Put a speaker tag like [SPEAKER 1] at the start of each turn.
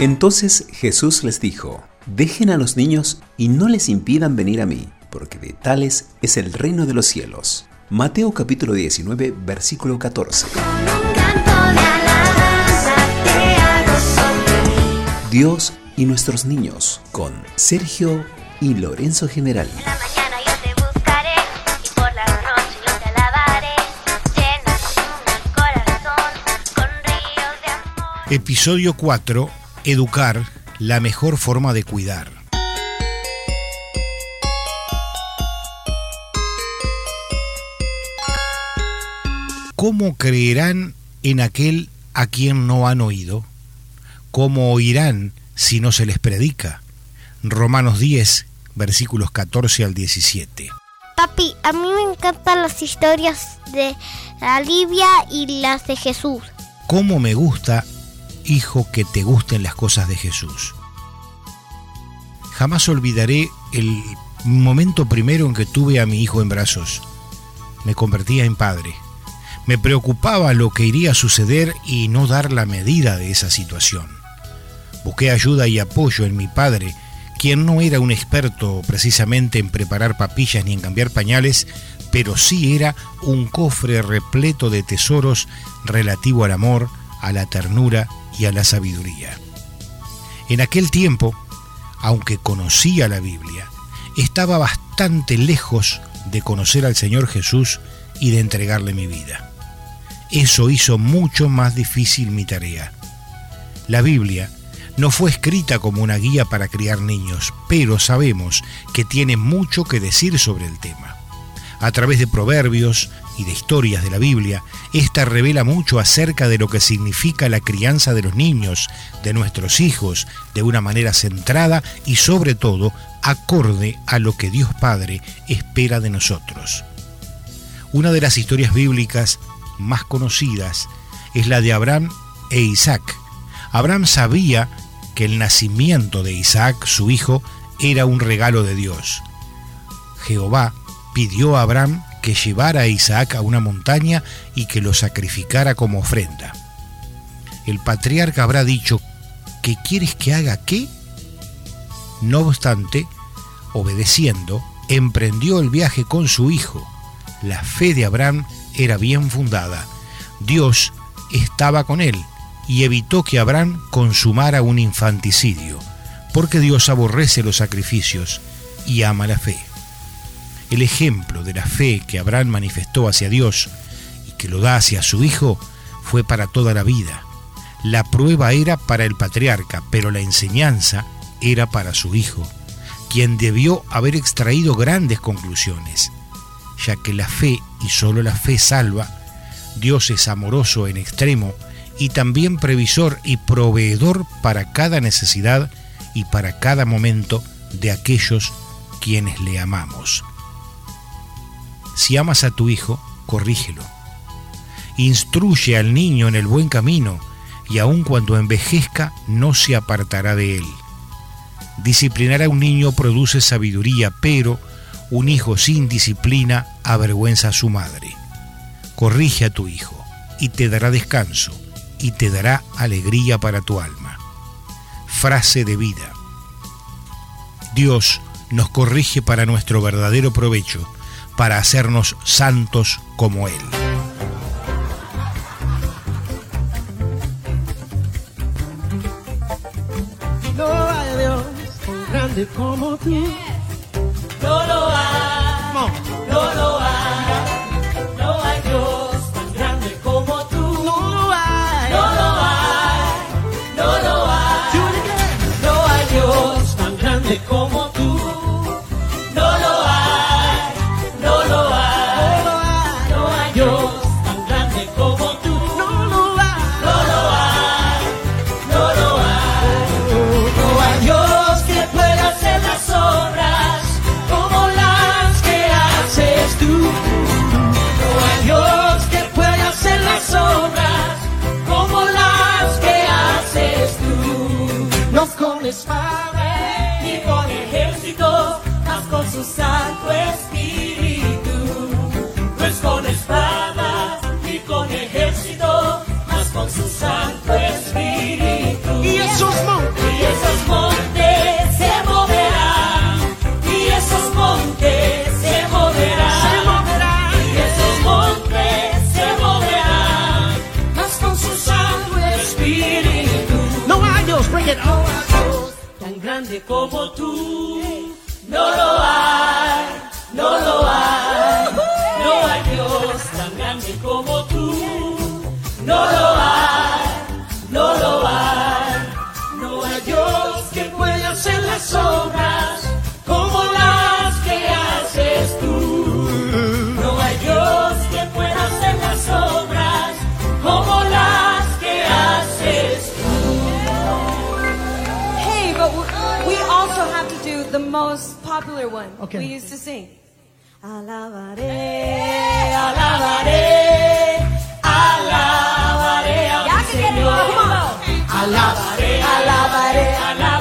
[SPEAKER 1] Entonces Jesús les dijo, dejen a los niños y no les impidan venir a mí, porque de tales es el reino de los cielos. Mateo capítulo 19, versículo 14. Dios y nuestros niños con Sergio y Lorenzo General.
[SPEAKER 2] Episodio 4 Educar, la mejor forma de cuidar. ¿Cómo creerán en aquel a quien no han oído? ¿Cómo oirán si no se les predica? Romanos 10, versículos 14 al 17.
[SPEAKER 3] Papi, a mí me encantan las historias de la Libia y las de Jesús.
[SPEAKER 2] ¿Cómo me gusta hijo, que te gusten las cosas de Jesús. Jamás olvidaré el momento primero en que tuve a mi hijo en brazos. Me convertía en padre. Me preocupaba lo que iría a suceder y no dar la medida de esa situación. Busqué ayuda y apoyo en mi padre, quien no era un experto precisamente en preparar papillas ni en cambiar pañales, pero sí era un cofre repleto de tesoros relativo al amor, a la ternura y a la sabiduría. En aquel tiempo, aunque conocía la Biblia, estaba bastante lejos de conocer al Señor Jesús y de entregarle mi vida. Eso hizo mucho más difícil mi tarea. La Biblia no fue escrita como una guía para criar niños, pero sabemos que tiene mucho que decir sobre el tema. A través de proverbios, de historias de la Biblia, esta revela mucho acerca de lo que significa la crianza de los niños, de nuestros hijos, de una manera centrada y sobre todo acorde a lo que Dios Padre espera de nosotros. Una de las historias bíblicas más conocidas es la de Abraham e Isaac. Abraham sabía que el nacimiento de Isaac, su hijo, era un regalo de Dios. Jehová pidió a Abraham que llevara a Isaac a una montaña y que lo sacrificara como ofrenda. El patriarca habrá dicho, ¿qué quieres que haga qué? No obstante, obedeciendo, emprendió el viaje con su hijo. La fe de Abraham era bien fundada. Dios estaba con él y evitó que Abraham consumara un infanticidio, porque Dios aborrece los sacrificios y ama la fe el ejemplo de la fe que Abraham manifestó hacia Dios y que lo da hacia su hijo fue para toda la vida. La prueba era para el patriarca, pero la enseñanza era para su hijo, quien debió haber extraído grandes conclusiones, ya que la fe y solo la fe salva, Dios es amoroso en extremo y también previsor y proveedor para cada necesidad y para cada momento de aquellos quienes le amamos. Si amas a tu hijo, corrígelo. Instruye al niño en el buen camino y aun cuando envejezca no se apartará de él. Disciplinar a un niño produce sabiduría, pero un hijo sin disciplina avergüenza a su madre. Corrige a tu hijo y te dará descanso y te dará alegría para tu alma. Frase de vida. Dios nos corrige para nuestro verdadero provecho para hacernos santos como Él.
[SPEAKER 4] No hay Dios tan grande como tú.
[SPEAKER 5] No lo hay, no lo hay. No hay Dios tan grande como tú.
[SPEAKER 4] No lo hay,
[SPEAKER 5] No lo hay, no lo hay.
[SPEAKER 4] Do it again.
[SPEAKER 5] No hay Dios tan grande como con espada ni con ejército, mas con su Santo but we also have to do the most popular one
[SPEAKER 6] okay.
[SPEAKER 5] we used to sing. Alabaré, alabaré, alabaré al Señor.
[SPEAKER 7] Alabaré, alabaré, alabaré.